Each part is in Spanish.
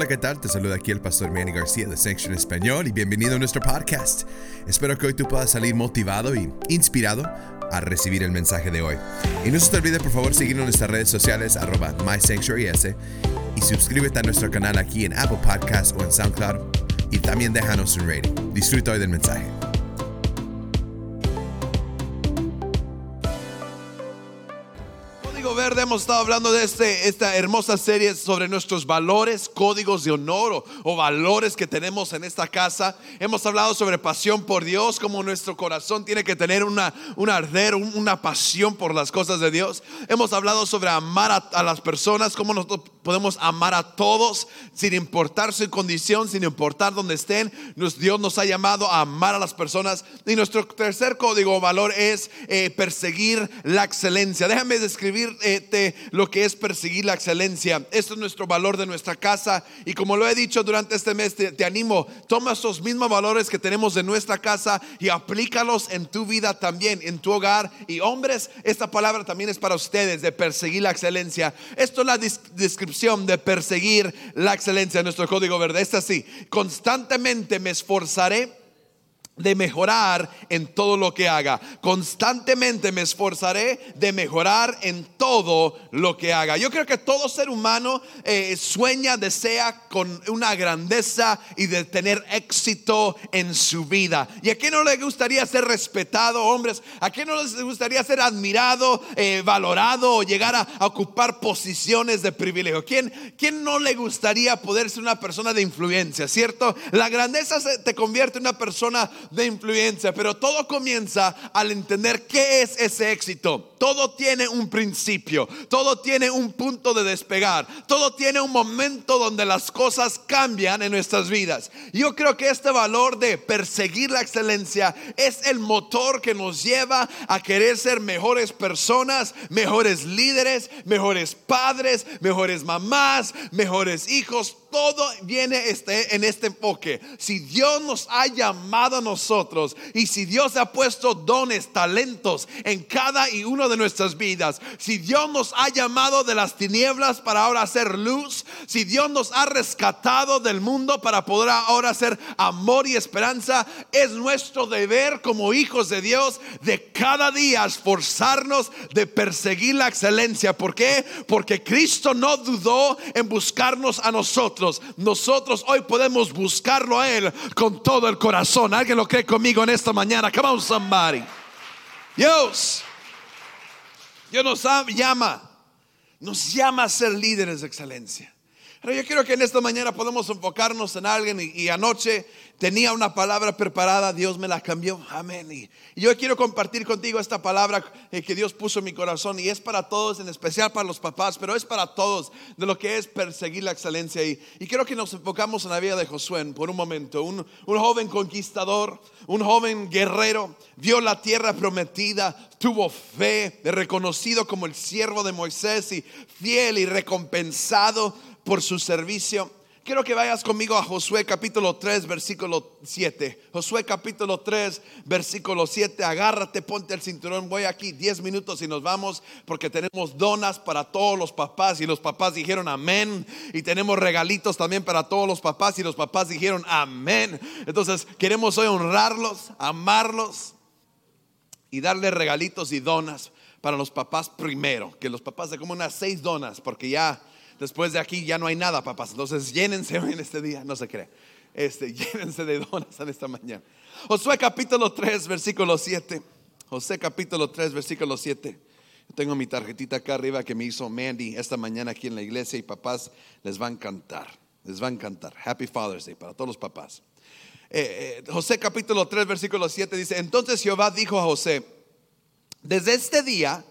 Hola, ¿qué tal? Te saluda aquí el pastor Manny García de Section Español y bienvenido a nuestro podcast. Espero que hoy tú puedas salir motivado y inspirado a recibir el mensaje de hoy. Y no se te olvide por favor seguirnos en nuestras redes sociales arroba MySanctuaryS y suscríbete a nuestro canal aquí en Apple Podcasts o en SoundCloud y también déjanos un rating. Disfruta hoy del mensaje. Hemos estado hablando de este, esta hermosa serie sobre nuestros valores, códigos de honor o, valores que tenemos en esta casa. Hemos hablado sobre pasión por Dios, como nuestro corazón tiene que tener una, un arder, un- una pasión por las cosas de Dios. Hemos hablado sobre amar a, a las personas, cómo nosotros podemos amar a todos sin importar su condición, sin importar dónde estén. Dios nos ha llamado a amar a las personas. Y nuestro tercer código o valor es eh, perseguir la excelencia. Déjame describirte lo que es perseguir la excelencia. Esto es nuestro valor de nuestra casa. Y como lo he dicho durante este mes, te, animo, toma estos mismos valores que tenemos de nuestra casa y aplícalos en tu vida también, en tu hogar. Y hombres, esta palabra también es para ustedes, de perseguir la excelencia. Esto es la dis- de perseguir la excelencia. Nuestro código verde es así. Constantemente me esforzaré de mejorar en todo lo que haga. Constantemente me esforzaré de mejorar en todo lo que haga. Yo creo que todo ser humano eh, sueña, desea con una grandeza y de tener éxito en su vida. ¿Y a quién no le gustaría ser respetado, hombres? ¿A quién no les gustaría ser admirado, eh, valorado o llegar a, ocupar posiciones de privilegio? ¿Quién, ¿Quién no le gustaría poder ser una persona de influencia, cierto? La grandeza te convierte en una persona de influencia, pero todo comienza al entender qué es ese éxito. Todo tiene un principio, todo tiene un punto de despegar, todo tiene un momento donde las cosas cambian en nuestras vidas. Yo creo que este valor de perseguir la excelencia es el motor que nos lleva a querer ser mejores personas, mejores líderes, mejores padres, mejores mamás, mejores hijos. Todo viene este, en este enfoque. Si Dios nos ha llamado a nosotros y si Dios ha puesto dones, talentos en cada y uno de nuestras vidas, si Dios nos ha llamado de las tinieblas para ahora hacer luz, si Dios nos ha rescatado del mundo para poder ahora hacer amor y esperanza, es nuestro deber como hijos de Dios de cada día esforzarnos de perseguir la excelencia. ¿Por qué? Porque Cristo no dudó en buscarnos a nosotros. Nosotros hoy podemos buscarlo a Él con todo el corazón. ¿Alguien lo cree conmigo en esta mañana? Come on, somebody. Dios. Dios nos am- llama. Nos llama a ser líderes de excelencia. Pero yo quiero que en esta mañana podamos enfocarnos en alguien y, y anoche tenía una palabra preparada, Dios me la cambió, amén. Y, y yo quiero compartir contigo esta palabra que Dios puso en mi corazón y es para todos, en especial para los papás, pero es para todos de lo que es perseguir la excelencia. Y, y quiero que nos enfocamos en la vida de Josué por un momento, un, un joven conquistador, un joven guerrero, vio la tierra prometida, tuvo fe, reconocido como el siervo de Moisés y fiel y recompensado por su servicio. Quiero que vayas conmigo a Josué capítulo 3, versículo 7. Josué capítulo 3, versículo 7. Agárrate, ponte el cinturón. Voy aquí 10 minutos y nos vamos porque tenemos donas para todos los papás y los papás dijeron amén. Y tenemos regalitos también para todos los papás y los papás dijeron amén. Entonces queremos hoy honrarlos, amarlos y darle regalitos y donas para los papás primero. Que los papás de como unas seis donas porque ya después de aquí ya no hay nada, papás. Entonces llénense hoy en este día, no se cree. Este, llénense de donas en esta mañana. Josué capítulo 3, versículo 7. José capítulo 3, versículo 7. Yo tengo mi tarjetita acá arriba que me hizo Mandy esta mañana aquí en la iglesia y papás les va a encantar. Les va a encantar. Happy Father's Day para todos los papás. Eh, eh, José capítulo 3, versículo 7 dice, entonces Jehová dijo a José, desde este día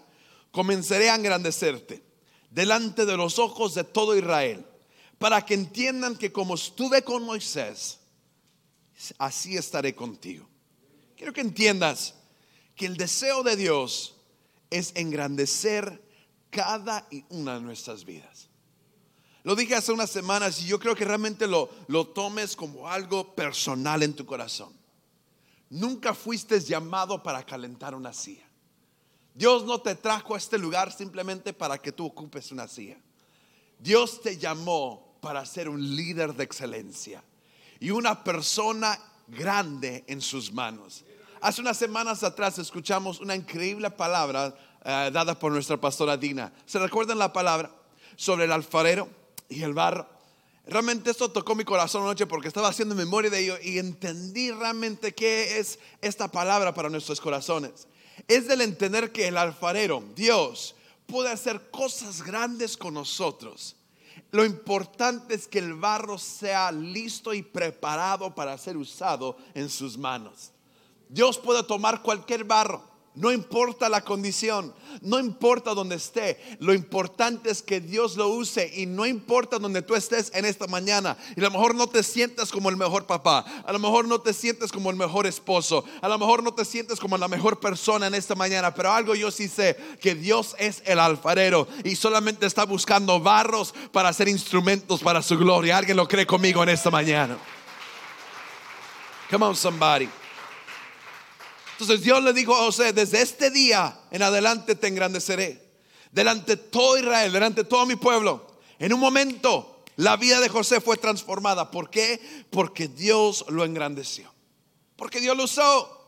comenzaré a engrandecerte delante de los ojos de todo Israel, para que entiendan que como estuve con Moisés, así estaré contigo. Quiero que entiendas que el deseo de Dios es engrandecer cada una de nuestras vidas. Lo dije hace unas semanas y yo creo que realmente lo, lo tomes como algo personal en tu corazón. Nunca fuiste llamado para calentar una silla. Dios no te trajo a este lugar simplemente para que tú ocupes una silla. Dios te llamó para ser un líder de excelencia y una persona grande en sus manos. Hace unas semanas atrás escuchamos una increíble palabra eh, dada por nuestra pastora Dina. ¿Se recuerdan la palabra sobre el alfarero y el barro? Realmente esto tocó mi corazón anoche porque estaba haciendo memoria de ello y entendí realmente qué es esta palabra para nuestros corazones. Es del entender que el alfarero, Dios, puede hacer cosas grandes con nosotros. Lo importante es que el barro sea listo y preparado para ser usado en sus manos. Dios puede tomar cualquier barro no importa la condición, no importa donde esté, lo importante es que Dios lo use y no importa donde tú estés en esta mañana. Y a lo mejor no te sientas como el mejor papá, a lo mejor no te sientes como el mejor esposo, a lo mejor no te sientes como la mejor persona en esta mañana, pero algo yo sí sé, que Dios es el alfarero y solamente está buscando barros para hacer instrumentos para su gloria. ¿Alguien lo cree conmigo en esta mañana? Come on, somebody. Entonces Dios le dijo a José, desde este día en adelante te engrandeceré. Delante de todo Israel, delante de todo mi pueblo. En un momento la vida de José fue transformada. ¿Por qué? Porque Dios lo engrandeció. Porque Dios lo usó.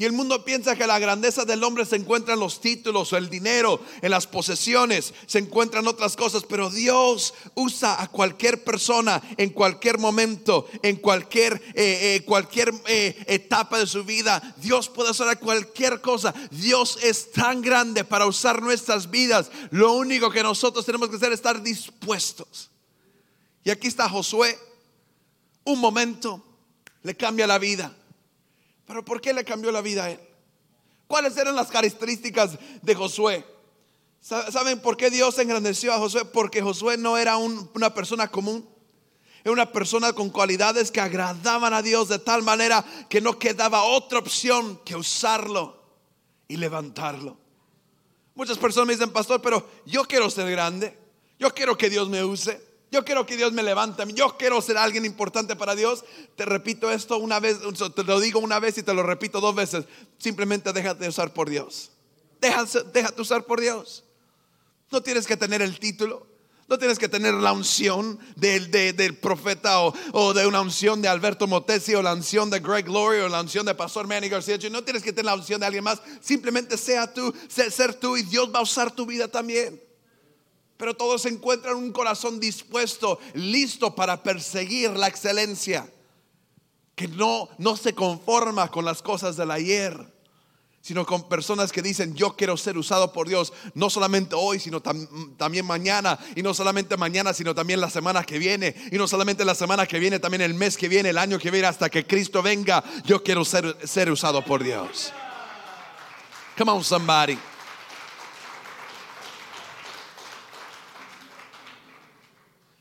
Y el mundo piensa que la grandeza del hombre se encuentra en los títulos, el dinero, en las posesiones, se encuentran otras cosas, pero Dios usa a cualquier persona en cualquier momento, en cualquier, eh, eh, cualquier eh, etapa de su vida. Dios puede hacer cualquier cosa. Dios es tan grande para usar nuestras vidas. Lo único que nosotros tenemos que hacer es estar dispuestos. Y aquí está Josué. Un momento le cambia la vida. Pero ¿por qué le cambió la vida a él? ¿Cuáles eran las características de Josué? ¿Saben por qué Dios engrandeció a Josué? Porque Josué no era una persona común. Era una persona con cualidades que agradaban a Dios de tal manera que no quedaba otra opción que usarlo y levantarlo. Muchas personas me dicen, pastor, pero yo quiero ser grande. Yo quiero que Dios me use. Yo quiero que Dios me levante. Yo quiero ser alguien importante para Dios. Te repito esto una vez, te lo digo una vez y te lo repito dos veces. Simplemente déjate usar por Dios. Déjate, déjate usar por Dios. No tienes que tener el título. No tienes que tener la unción del, del profeta o, de una unción de Alberto Motesi o la unción de Greg Glory o la unción de Pastor Manny García. No tienes que tener la unción de alguien más. Simplemente sea tú, ser tú y Dios va a usar tu vida también. Pero todos encuentran un corazón dispuesto, listo para perseguir la excelencia. Que no, no se conforma con las cosas del ayer, sino con personas que dicen, yo quiero ser usado por Dios, no solamente hoy, sino también mañana, y no solamente mañana, sino también la semana que viene, y no solamente la semana que viene, también el mes que viene, el año que viene, hasta que Cristo venga, yo quiero ser, ser usado por Dios. Come on, somebody.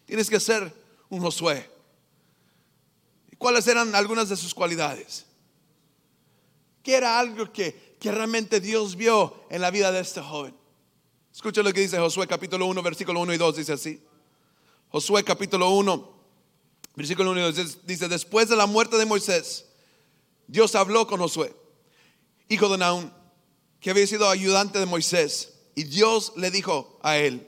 Tienes que ser un Josué. ¿Cuáles eran algunas de sus cualidades? ¿Qué era algo que, que realmente Dios vio en la vida de este joven? Escucha lo que dice Josué capítulo 1, versículo 1 y 2, dice así. Josué capítulo 1, versículo 1 y 2 dice, después de la muerte de Moisés, Dios habló con Josué, hijo de Naún, que había sido ayudante de Moisés, y Dios le dijo a él,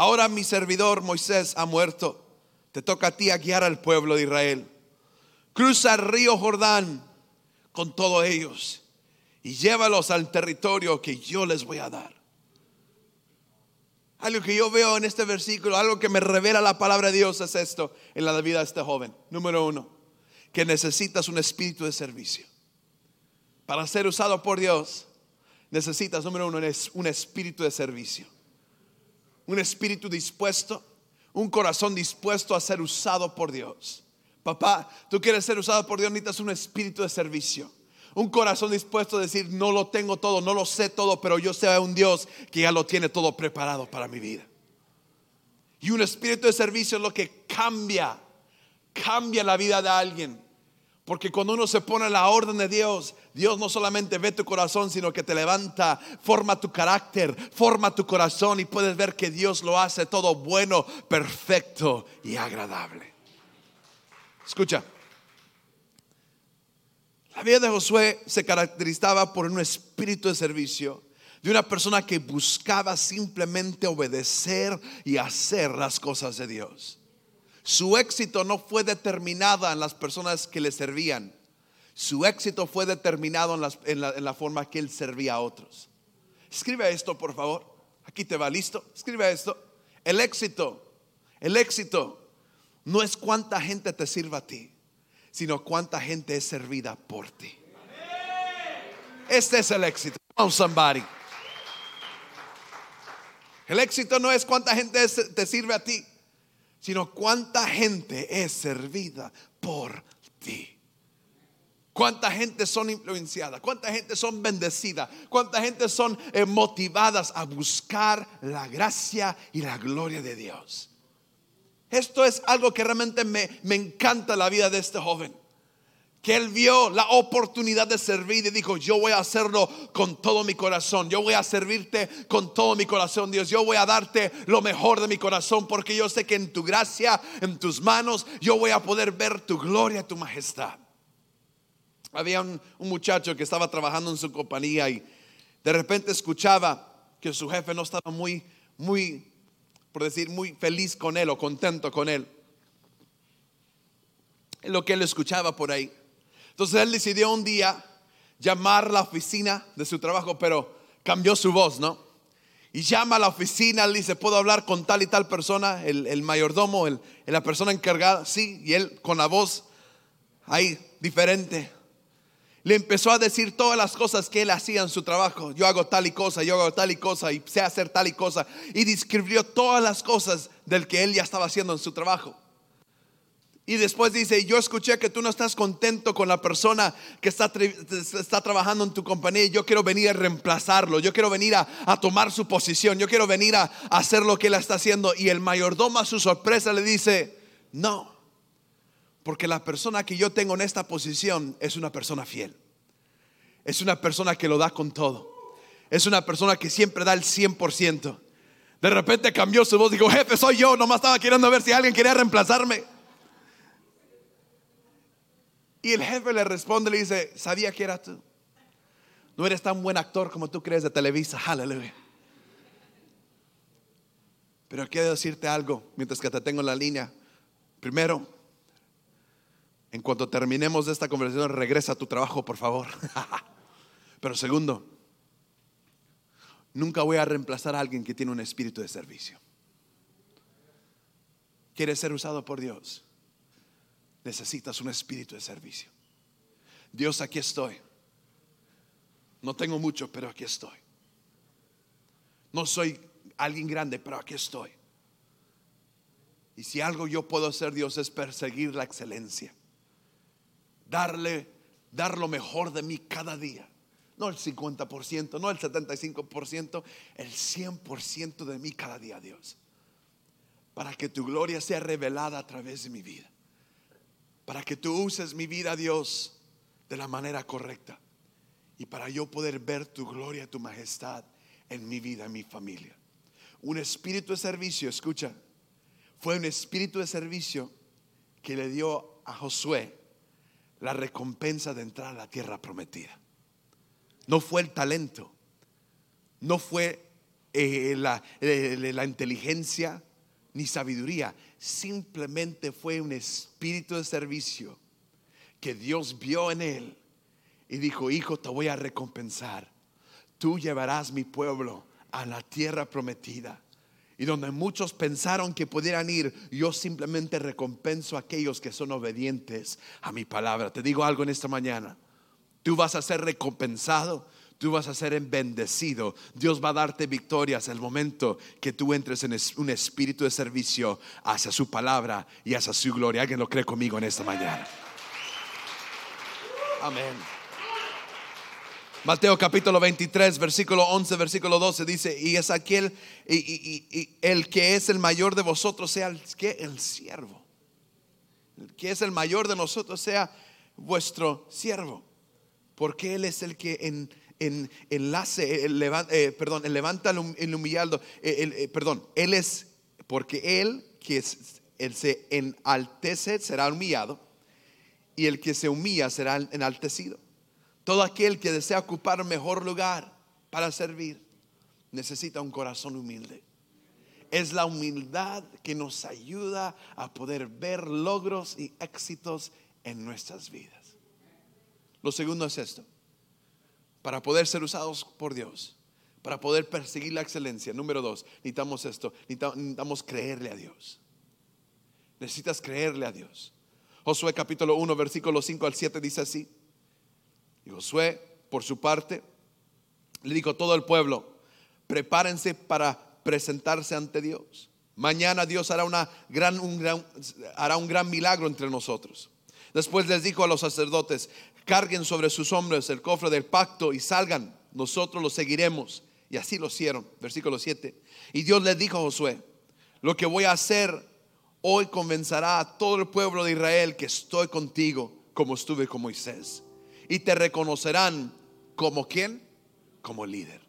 Ahora mi servidor Moisés ha muerto. Te toca a ti a guiar al pueblo de Israel. Cruza el río Jordán con todos ellos y llévalos al territorio que yo les voy a dar. Algo que yo veo en este versículo, algo que me revela la palabra de Dios es esto en la vida de este joven. Número uno, que necesitas un espíritu de servicio. Para ser usado por Dios, necesitas, número uno, un espíritu de servicio un espíritu dispuesto, un corazón dispuesto a ser usado por Dios. Papá, tú quieres ser usado por Dios, necesitas un espíritu de servicio. Un corazón dispuesto a decir, no lo tengo todo, no lo sé todo, pero yo sé a un Dios que ya lo tiene todo preparado para mi vida. Y un espíritu de servicio es lo que cambia, cambia la vida de alguien. Porque cuando uno se pone en la orden de Dios, Dios no solamente ve tu corazón, sino que te levanta, forma tu carácter, forma tu corazón y puedes ver que Dios lo hace todo bueno, perfecto y agradable. Escucha, la vida de Josué se caracterizaba por un espíritu de servicio, de una persona que buscaba simplemente obedecer y hacer las cosas de Dios. Su éxito no fue determinado en las personas que le servían. Su éxito fue determinado en, en, la, en forma que él servía a otros. Escribe esto, por favor. Aquí te va, listo. Escribe esto. El éxito, el éxito no es cuánta gente te sirva a ti, sino cuánta gente es servida por ti. Este es el éxito. Somebody. El éxito no es cuánta gente te sirve a ti, sino cuánta gente es servida por ti. Cuánta gente son influenciadas, cuánta gente son bendecidas, cuánta gente son eh, motivadas a buscar la gracia y la gloria de Dios. Esto es algo que realmente me, me encanta la vida de este joven que él vio la oportunidad de servir y dijo, yo voy a hacerlo con todo mi corazón, yo voy a servirte con todo mi corazón, Dios, yo voy a darte lo mejor de mi corazón, porque yo sé que en tu gracia, en tus manos, yo voy a poder ver tu gloria, tu majestad. Había un, muchacho que estaba trabajando en su compañía y de repente escuchaba que su jefe no estaba muy, muy, por decir, muy feliz con él o contento con él. Lo que él escuchaba por ahí. Entonces él decidió un día llamar a la oficina de su trabajo, pero cambió su voz, ¿no? Y llama a la oficina, le dice, ¿puedo hablar con tal y tal persona? El, mayordomo, el, la persona encargada, sí, y él con la voz ahí diferente. Le empezó a decir todas las cosas que él hacía en su trabajo. Yo hago tal y cosa, yo hago tal y cosa, y sé hacer tal y cosa. Y describió todas las cosas del que él ya estaba haciendo en su trabajo. Y después dice, yo escuché que tú no estás contento con la persona que está, está trabajando en tu compañía. Yo quiero venir a reemplazarlo. Yo quiero venir a, tomar su posición. Yo quiero venir a, hacer lo que él está haciendo. Y el mayordomo a su sorpresa le dice, no. Porque la persona que yo tengo en esta posición es una persona fiel. Es una persona que lo da con todo. Es una persona que siempre da el 100%. De repente cambió su voz. Dijo, jefe, soy yo. Nomás estaba queriendo ver si alguien quería reemplazarme. Y el jefe le responde, le dice, sabía que eras tú. No eres tan buen actor como tú crees de Televisa, aleluya. Pero quiero decirte algo mientras que te tengo en la línea. Primero, en cuanto terminemos esta conversación, regresa a tu trabajo, por favor. Pero segundo, nunca voy a reemplazar a alguien que tiene un espíritu de servicio. ¿Quieres ser usado por Dios? Necesitas un espíritu de servicio. Dios, aquí estoy. No tengo mucho, pero aquí estoy. No soy alguien grande, pero aquí estoy. Y si algo yo puedo hacer, Dios, es perseguir la excelencia. Darle, dar lo mejor de mí cada día. No el 50%, no el 75%, el 100% de mí cada día, Dios. Para que tu gloria sea revelada a través de mi vida para que tú uses mi vida, Dios, de la manera correcta. Y para yo poder ver tu gloria, tu majestad en mi vida, en mi familia. Un espíritu de servicio, escucha, fue un espíritu de servicio que le dio a Josué la recompensa de entrar a la tierra prometida. No fue el talento, no fue eh, la, eh, la inteligencia ni sabiduría, simplemente fue un espíritu de servicio que Dios vio en él y dijo, hijo, te voy a recompensar. Tú llevarás mi pueblo a la tierra prometida. Y donde muchos pensaron que pudieran ir, yo simplemente recompenso a aquellos que son obedientes a mi palabra. Te digo algo en esta mañana. Tú vas a ser recompensado tú vas a ser bendecido. Dios va a darte victorias el momento que tú entres en un espíritu de servicio hacia su palabra y hacia su gloria. Alguien lo cree conmigo en esta mañana. Amén. Mateo capítulo 23, versículo 11, versículo 12 dice, y es aquel, y, el que es el mayor de vosotros sea el, que el siervo. El que es el mayor de nosotros sea vuestro siervo. Porque Él es el que en, en enlace, el, eh, perdón, el levanta el humillado, eh, eh, perdón, Él es, porque Él que se enaltece será humillado y el que se humilla será enaltecido. Todo aquel que desea ocupar mejor lugar para servir necesita un corazón humilde. Es la humildad que nos ayuda a poder ver logros y éxitos en nuestras vidas. Lo segundo es esto. Para poder ser usados por Dios, para poder perseguir la excelencia, número dos, necesitamos esto, necesitamos creerle a Dios. Necesitas creerle a Dios. Josué capítulo 1, versículo 5 al 7 dice así. Y Josué, por su parte, le dijo a todo el pueblo, prepárense para presentarse ante Dios. Mañana Dios hará, una gran, un gran, hará un gran milagro entre nosotros. Después les dijo a los sacerdotes, carguen sobre sus hombros el cofre del pacto y salgan, nosotros lo seguiremos. Y así lo hicieron. Versículo 7. Y Dios les dijo a Josué, lo que voy a hacer hoy convencerá a todo el pueblo de Israel que estoy contigo como estuve con Moisés. Y te reconocerán como quién? Como líder.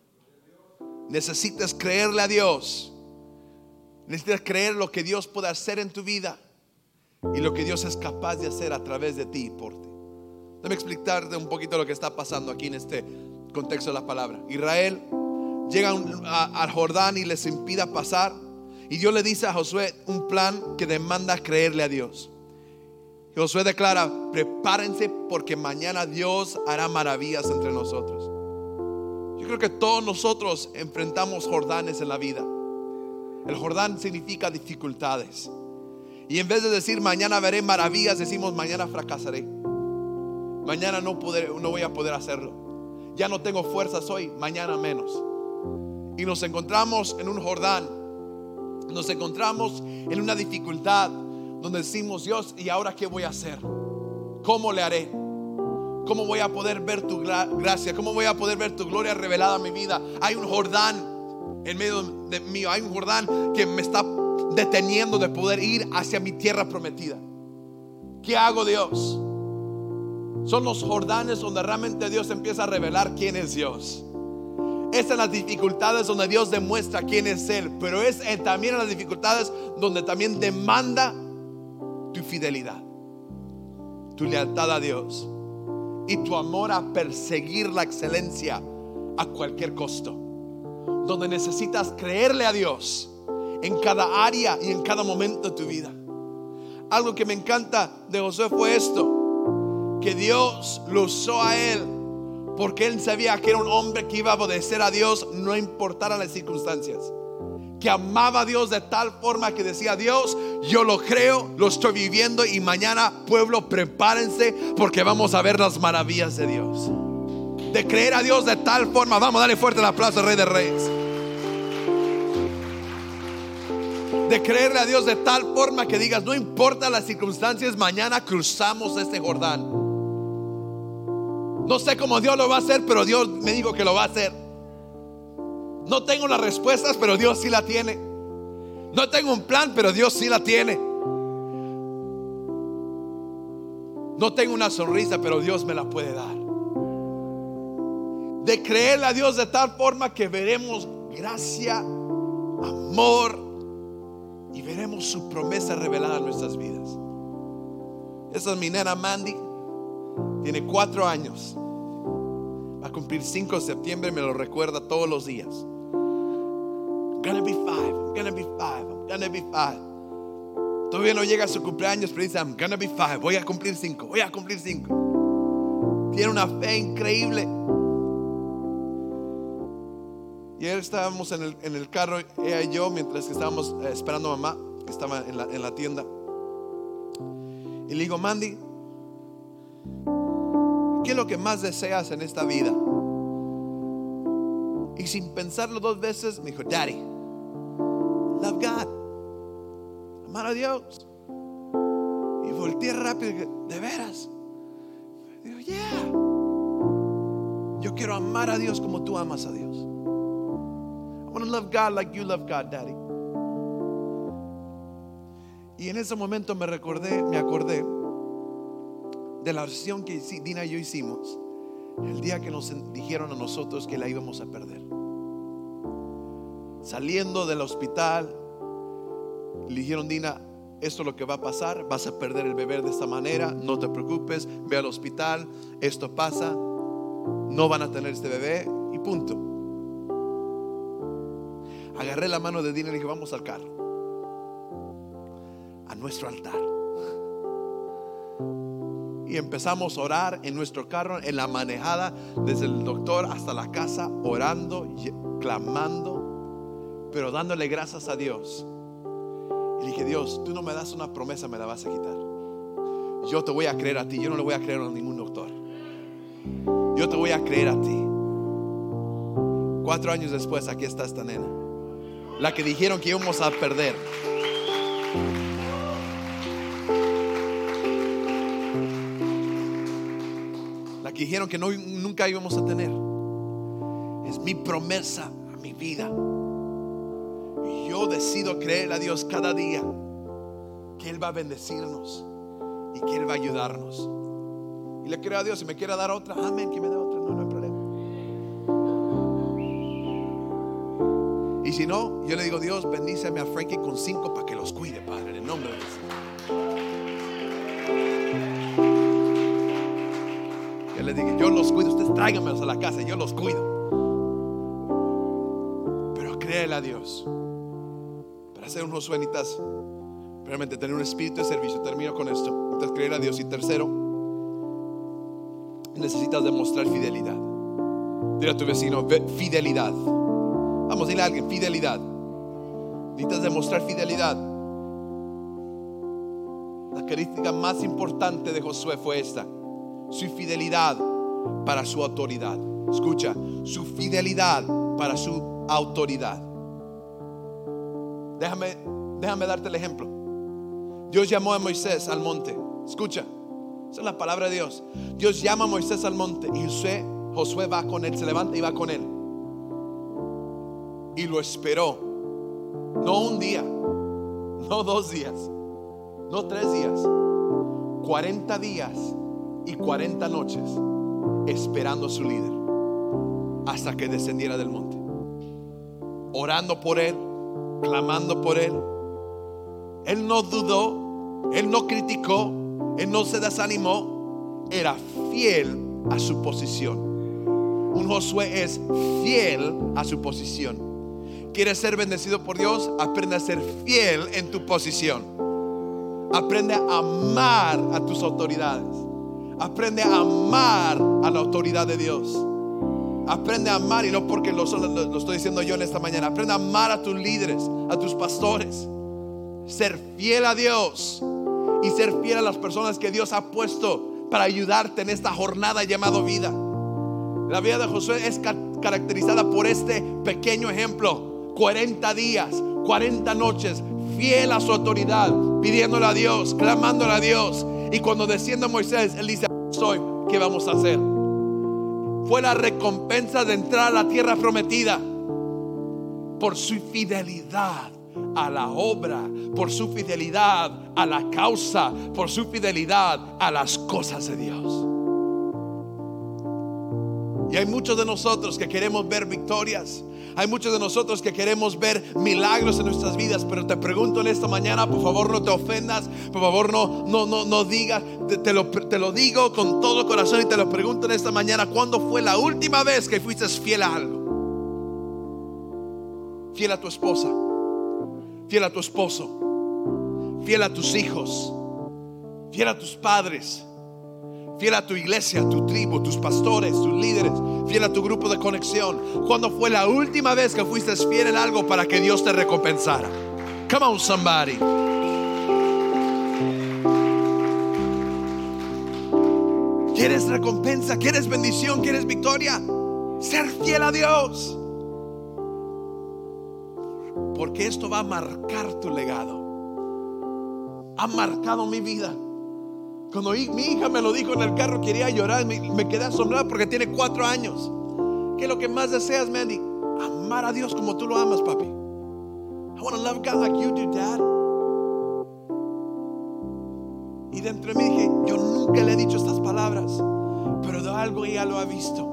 Necesitas creerle a Dios. Necesitas creer lo que Dios puede hacer en tu vida y lo que Dios es capaz de hacer a través de ti y por ti. Déjame explicarte un poquito lo que está pasando aquí en este contexto de la palabra. Israel llega al Jordán y les impida pasar. Y Dios le dice a Josué un plan que demanda creerle a Dios. Josué declara, prepárense porque mañana Dios hará maravillas entre nosotros. Yo creo que todos nosotros enfrentamos Jordanes en la vida. El Jordán significa dificultades. Y en vez de decir mañana veré maravillas, decimos mañana fracasaré. Mañana no, no voy a poder hacerlo. Ya no tengo fuerzas hoy, mañana menos. Y nos encontramos en un Jordán nos encontramos en una dificultad donde decimos, Dios, ¿y ahora qué voy a hacer? ¿Cómo le haré? ¿Cómo voy a poder ver tu gracia? ¿Cómo voy a poder ver tu gloria revelada en mi vida? Hay un Jordán en medio de mí, hay un Jordán que me está deteniendo de poder ir hacia mi tierra prometida. ¿Qué hago Dios? Son los Jordanes donde realmente Dios empieza a revelar quién es Dios. Es en las dificultades donde Dios demuestra quién es Él, pero es también las dificultades donde también demanda tu fidelidad, tu lealtad a Dios y tu amor a perseguir la excelencia a cualquier costo. Donde necesitas creerle a Dios en cada área y en cada momento de tu vida. Algo que me encanta de José fue esto, que Dios lo usó a él porque él sabía que era un hombre que iba a obedecer a Dios, no importara las circunstancias. Que amaba a Dios de tal forma que decía, Dios, yo lo creo, lo estoy viviendo y mañana pueblo, prepárense porque vamos a ver las maravillas de Dios. De creer a Dios de tal forma, vamos a darle fuerte el aplauso Rey de Reyes. De creerle a Dios de tal forma que digas, no importa las circunstancias, mañana cruzamos este Jordán. No sé cómo Dios lo va a hacer, pero Dios me dijo que lo va a hacer. No tengo las respuestas, pero Dios sí la tiene. No tengo un plan, pero Dios sí la tiene. No tengo una sonrisa, pero Dios me la puede dar. De creerle a Dios de tal forma que veremos gracia, amor y veremos su promesa revelada en nuestras vidas. Esa es mi nena Mandy. Tiene cuatro años. Va a cumplir 5 de septiembre, me lo recuerda todos los días. I'm gonna be five, I'm gonna be five, I'm gonna be five. Todavía no llega a su cumpleaños, pero dice, I'm gonna be five, voy a cumplir cinco, voy a cumplir cinco. Tiene una fe increíble. Y él estábamos en el, en el carro, ella y yo, mientras que estábamos eh, esperando a mamá, que estaba en la, en la tienda. Y le digo, Mandy, ¿Qué es lo que más deseas en esta vida? Y sin pensarlo dos veces, me dijo, Daddy, love God, amar a Dios. Y volteé rápido ¿de veras? Digo, yeah. Yo quiero amar a Dios como tú amas a Dios. I want to love God like you love God, Daddy. Y en ese momento me recordé, me acordé de la oración que Dina y yo hicimos el día que nos dijeron a nosotros que la íbamos a perder. Saliendo del hospital, le dijeron, Dina, esto es lo que va a pasar, vas a perder el bebé de esta manera, no te preocupes, ve al hospital, esto pasa, no van a tener este bebé y punto. agarré la mano de Dina y le dije, vamos al carro. A nuestro altar. Y empezamos a orar en nuestro carro, en la manejada, desde el doctor hasta la casa, orando, clamando, pero dándole gracias a Dios. Y dije, Dios, tú no me das una promesa, me la vas a quitar. Yo te voy a creer a ti, yo no le voy a creer a ningún doctor. Yo te voy a creer a ti. Cuatro años después, aquí está esta nena. La que dijeron que íbamos a perder. Dijeron que no, nunca íbamos a tener. Es mi promesa a mi vida. Y yo decido creer a Dios cada día que Él va a bendecirnos y que Él va a ayudarnos. Y le creo a Dios, si me quiere dar otra, amén, que me dé otra, no, no hay problema. Y si no, yo le digo, Dios, bendíceme a Frankie con cinco para que los cuide, Padre, en el nombre de Jesús. Yo le digo, yo los cuido, ustedes tráiganmelos a la casa, yo los cuido. Pero créele a Dios. Para ser unos suenitas, realmente tener un espíritu de servicio. Termino con esto. Entonces, creer a Dios. Y tercero, necesitas demostrar fidelidad. Dile a tu vecino, fidelidad. Vamos, dile a alguien, fidelidad. Necesitas demostrar fidelidad. La característica más importante de Josué fue esta. Su fidelidad para su autoridad. Escucha, su fidelidad para su autoridad. Déjame, déjame darte el ejemplo. Dios llamó a Moisés al monte. Escucha, esa es la palabra de Dios. Dios llama a Moisés al monte y Josué, Josué va con él, se levanta y va con él. Y lo esperó. No un día, no dos días, no tres días, 40 días y 40 noches esperando a su líder hasta que descendiera del monte. Orando por él, clamando por él. Él no dudó, él no criticó, él no se desanimó, era fiel a su posición. Un Josué es fiel a su posición. ¿Quieres ser bendecido por Dios? Aprende a ser fiel en tu posición. Aprende a amar a tus autoridades. Aprende a amar a la autoridad de Dios. Aprende a amar, y no porque lo, estoy diciendo yo en esta mañana. Aprende a amar a tus líderes, a tus pastores. Ser fiel a Dios y ser fiel a las personas que Dios ha puesto para ayudarte en esta jornada llamada vida. La vida de Josué es caracterizada por este pequeño ejemplo. 40 días, 40 noches, fiel a su autoridad, pidiéndole a Dios, clamándole a Dios. Y cuando desciende Moisés, él dice, soy, ¿qué vamos a hacer? Fue la recompensa de entrar a la tierra prometida por su fidelidad a la obra, por su fidelidad a la causa, por su fidelidad a las cosas de Dios. Y hay muchos de nosotros que queremos ver victorias. Hay muchos de nosotros que queremos ver milagros en nuestras vidas, pero te pregunto en esta mañana, por favor no te ofendas, por favor no, no, no, no digas, te, lo, te lo digo con todo corazón y te lo pregunto en esta mañana, ¿cuándo fue la última vez que fuiste fiel a algo? Fiel a tu esposa, fiel a tu esposo, fiel a tus hijos, fiel a tus padres fiel a tu iglesia, tu tribu, tus pastores, tus líderes, fiel a tu grupo de conexión. ¿Cuándo fue la última vez que fuiste fiel en algo para que Dios te recompensara? Come on, somebody. ¿Quieres recompensa? ¿Quieres bendición? ¿Quieres victoria? Ser fiel a Dios. Porque esto va a marcar tu legado. Ha marcado mi vida. Cuando mi hija me lo dijo en el carro, quería llorar, me, quedé asombrado porque tiene cuatro años. ¿Qué es lo que más deseas, Mandy? Amar a Dios como tú lo amas, papi. I want to love God like you do, Dad. Y dentro de mí dije, yo nunca le he dicho estas palabras, pero de algo ella lo ha visto.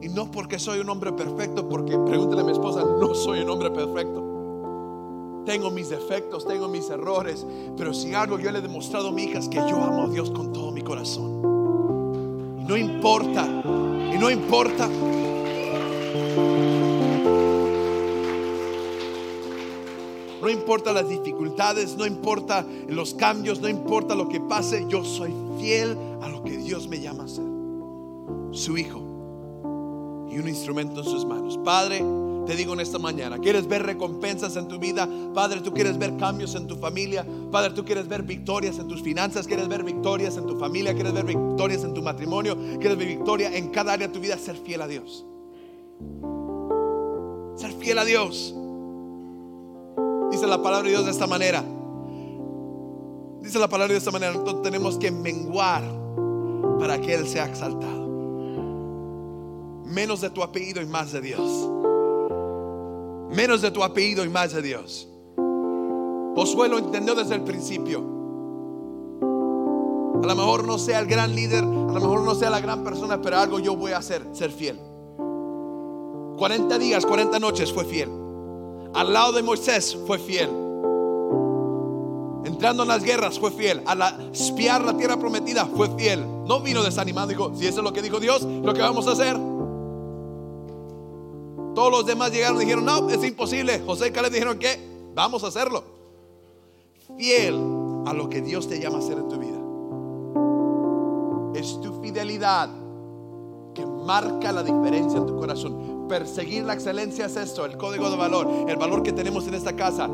Y no porque soy un hombre perfecto, porque pregúntale a mi esposa, no soy un hombre perfecto. Tengo mis defectos, tengo mis errores, pero si algo yo le he demostrado a mi hija que yo amo a Dios con todo mi corazón. Y no importa, y no importa. no importa las dificultades, no importa los cambios, no importa lo que pase, yo soy fiel a lo que Dios me llama a ser. Su hijo y un instrumento en sus manos. Padre, te digo en esta mañana, ¿quieres ver recompensas en tu vida? Padre, tú quieres ver cambios en tu familia. Padre, tú quieres ver victorias en tus finanzas, quieres ver victorias en tu familia, quieres ver victorias en tu matrimonio, quieres ver victoria en cada área de tu vida, ser fiel a Dios. Ser fiel a Dios. Dice la palabra de Dios de esta manera. Dice la palabra de esta manera. Nosotros tenemos que menguar para que Él sea exaltado. Menos de tu apellido y más de Dios. Menos de tu apellido y más de Dios. Josué lo entendió desde el principio. A lo mejor no sea el gran líder, a lo mejor no sea la gran persona, pero algo yo voy a hacer, ser fiel. 40 días, 40 noches fue fiel. Al lado de Moisés fue fiel. Entrando en las guerras fue fiel. Al espiar la tierra prometida fue fiel. No vino desanimado. Dijo, si eso es lo que dijo Dios, lo que vamos a hacer. Todos los demás llegaron y dijeron, no, es imposible. José y Caleb dijeron que vamos a hacerlo. Fiel a lo que Dios te llama a hacer en tu vida. Es tu fidelidad que marca la diferencia en tu corazón. Perseguir la excelencia es esto, el código de valor, el valor que tenemos en esta casa.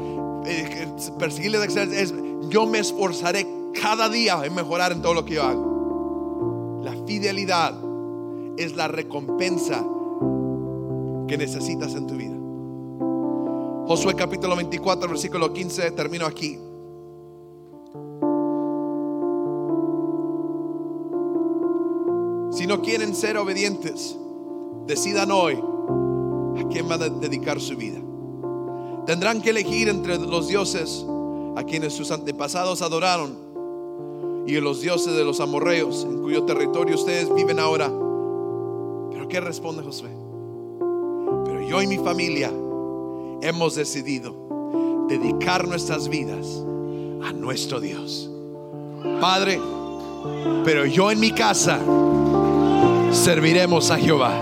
Eh, perseguir la excelencia es yo me esforzaré cada día en mejorar en todo lo que yo hago. La fidelidad es la recompensa que necesitas en tu vida. Josué capítulo 24, versículo 15, termino aquí. Si no quieren ser obedientes, decidan hoy a quién van a dedicar su vida. Tendrán que elegir entre los dioses a quienes sus antepasados adoraron y los dioses de los amorreos en cuyo territorio ustedes viven ahora. Pero ¿qué responde Josué? Yo y mi familia hemos decidido dedicar nuestras vidas a nuestro Dios. Padre, pero yo en mi casa serviremos a Jehová.